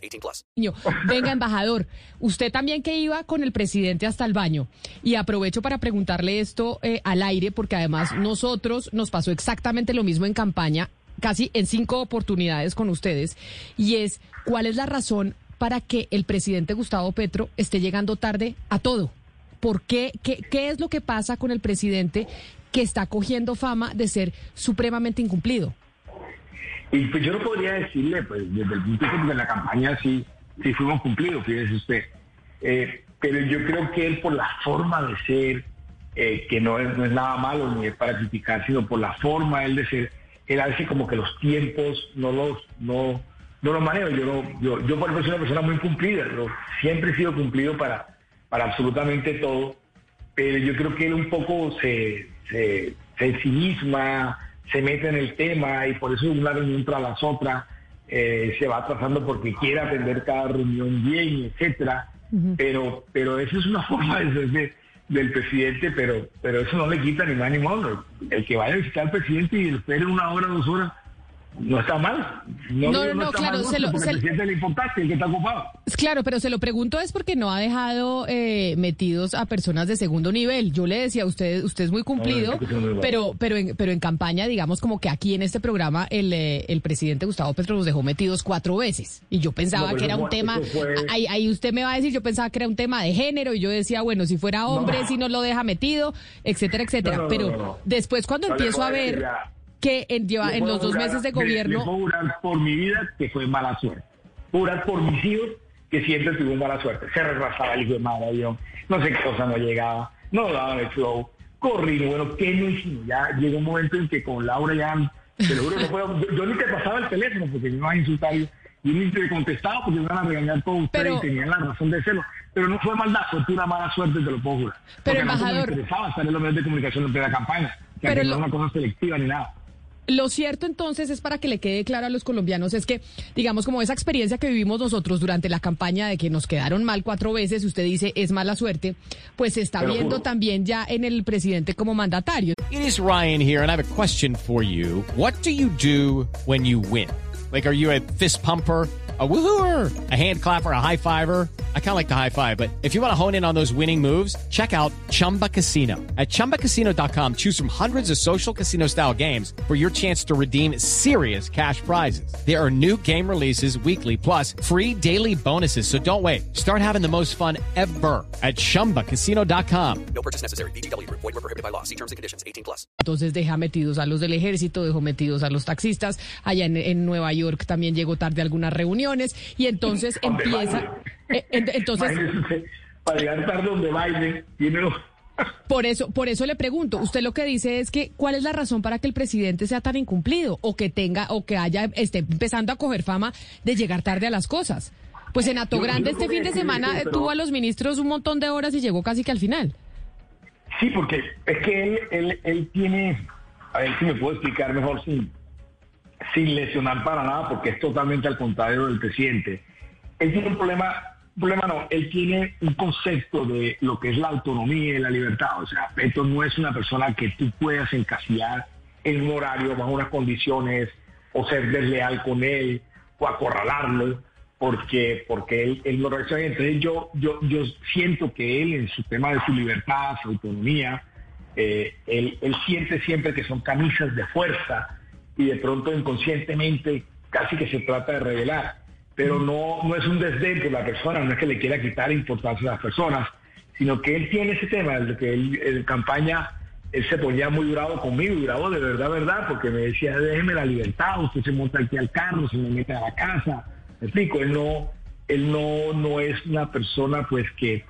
18 plus. Niño, Venga, embajador, usted también que iba con el presidente hasta el baño. Y aprovecho para preguntarle esto eh, al aire, porque además nosotros nos pasó exactamente lo mismo en campaña, casi en cinco oportunidades con ustedes. Y es, ¿cuál es la razón para que el presidente Gustavo Petro esté llegando tarde a todo? ¿Por qué? ¿Qué, qué es lo que pasa con el presidente que está cogiendo fama de ser supremamente incumplido? Y pues yo no podría decirle, pues desde el punto de la campaña sí, sí fuimos cumplidos, fíjese usted. Eh, pero yo creo que él por la forma de ser, eh, que no es, no es nada malo ni es para criticar, sino por la forma él de ser, él hace como que los tiempos no los, no, no los manejo. Yo, no, yo, yo por ejemplo soy una persona muy cumplida, siempre he sido cumplido para, para absolutamente todo, pero yo creo que él un poco se, se, se ensimisma, se mete en el tema y por eso una reunión tras las otras eh, se va atrasando porque quiere atender cada reunión bien, etcétera. Pero, pero esa es una forma de ser de- del presidente, pero, pero eso no le quita ni más ni menos. El que vaya a visitar al presidente y espere una hora, dos horas, no está mal. No, no, no, está claro, se lo- se- el presidente le importante, el que está ocupado. Claro, pero se lo pregunto es porque no ha dejado eh, metidos a personas de segundo nivel. Yo le decía a usted, usted es muy cumplido, No, pero pero en, pero en campaña, digamos como que aquí en este programa el, eh, el presidente Gustavo Petro nos dejó metidos cuatro veces y yo pensaba No, que era un tema, fue- ahí, ahí usted me va a decir, yo pensaba que era un tema de género y yo decía, bueno, si fuera hombre, No. si no lo deja metido, etcétera, etcétera. No, no, pero no, no. después cuando No empiezo a ver ya. Que en, lleva, Le en los dos jurar- meses de Le, gobierno puedo jurar por mi vida que fue mala suerte. Jurar por mis hijos que siempre tuvo mala suerte. Se retrasaba el hijo de madre avión, no sé qué cosa no llegaba, no daban el flow, corrí, bueno, ¿qué no hicimos? Ya llegó un momento en que con Laura ya, te lo juro, no puedo, yo, yo ni te pasaba el teléfono porque me iban a insultar y y ni te contestaba porque me iban a regañar todos ustedes Pero- y tenían la razón de hacerlo. Pero no fue maldad, fue pura mala suerte, te lo puedo jurar. Porque a nosotros embajador- nos interesaba estar en los medios de comunicación en plena campaña. Pero no lo- una cosa selectiva ni nada. Lo cierto entonces es para que le quede claro a los colombianos es que, digamos, como esa experiencia que vivimos nosotros durante la campaña de que nos quedaron mal cuatro veces, usted dice es mala suerte, pues se está viendo también ya en el presidente como mandatario. It is Ryan here, and I have a question for you. What do you do when you win? Like, are you a fist pumper? A woohooer, a hand clapper, a high fiver. I kind of like the high five, but if you want to hone in on those winning moves, check out Chumba Casino. At chumbacasino.com, choose from hundreds of social casino style games for your chance to redeem serious cash prizes. There are new game releases weekly, plus free daily bonuses. So don't wait. Start having the most fun ever at chumbacasino.com. No purchase necessary. BGW. Void were prohibited by law. See terms and conditions. 18 plus. Entonces deja metidos a los del ejército, dejó metidos a los taxistas. Allá en, en Nueva York también llegó tarde a algunas reuniones y entonces empieza. Eh, en- entonces, para llegar tarde donde baile, tiene. Por eso, por eso le pregunto, usted lo que dice es que ¿cuál es la razón para que el presidente sea tan incumplido o que tenga o que haya esté empezando a coger fama de llegar tarde a las cosas? Pues en Ato Grande este fin de semana pero- tuvo a los ministros un montón de horas y llegó casi que al final. Sí, porque es que él, él, él tiene... A ver si me puedo explicar mejor sin, sin lesionar para nada, porque es totalmente al contrario del presidente. Él tiene un problema... Problema no, él tiene un concepto de lo que es la autonomía y la libertad. O sea, Petro no es una persona que tú puedas encasillar en un horario, bajo unas condiciones, o ser desleal con él, o acorralarlo. porque porque él, él no reacciona. Entonces yo, yo, yo siento que él en su tema de su libertad, su autonomía, eh, él siente siempre que son camisas de fuerza y de pronto inconscientemente casi que se trata de revelar. Pero no, no es un desdén por la persona, no es que le quiera quitar importancia a las personas, sino que él tiene ese tema, desde que él en campaña él se ponía muy bravo conmigo, y bravo de verdad, verdad, porque me decía, déjeme la libertad, usted se monta aquí al carro, se me mete a la casa. Me explico, él no, él no, no es una persona pues que,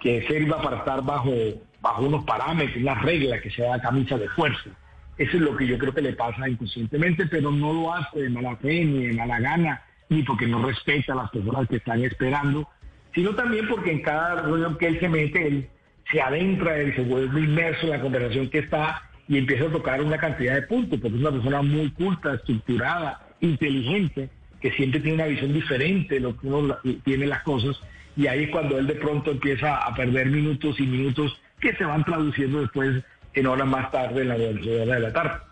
que sirva para estar bajo, bajo unos parámetros, unas reglas, que sea camisa de fuerza. Eso es lo que yo creo que le pasa inconscientemente, pero no lo hace de mala fe ni de mala gana, ni porque no respeta a las personas que están esperando, sino también porque en cada reunión que él se mete, él se adentra, él se vuelve inmerso en la conversación que está y empieza a tocar una cantidad de puntos, porque es una persona muy culta, estructurada, inteligente, que siempre tiene una visión diferente de lo que uno tiene las cosas, y ahí cuando él de pronto empieza a perder minutos y minutos que se van traduciendo después en horas más tarde en la hora de la tarde.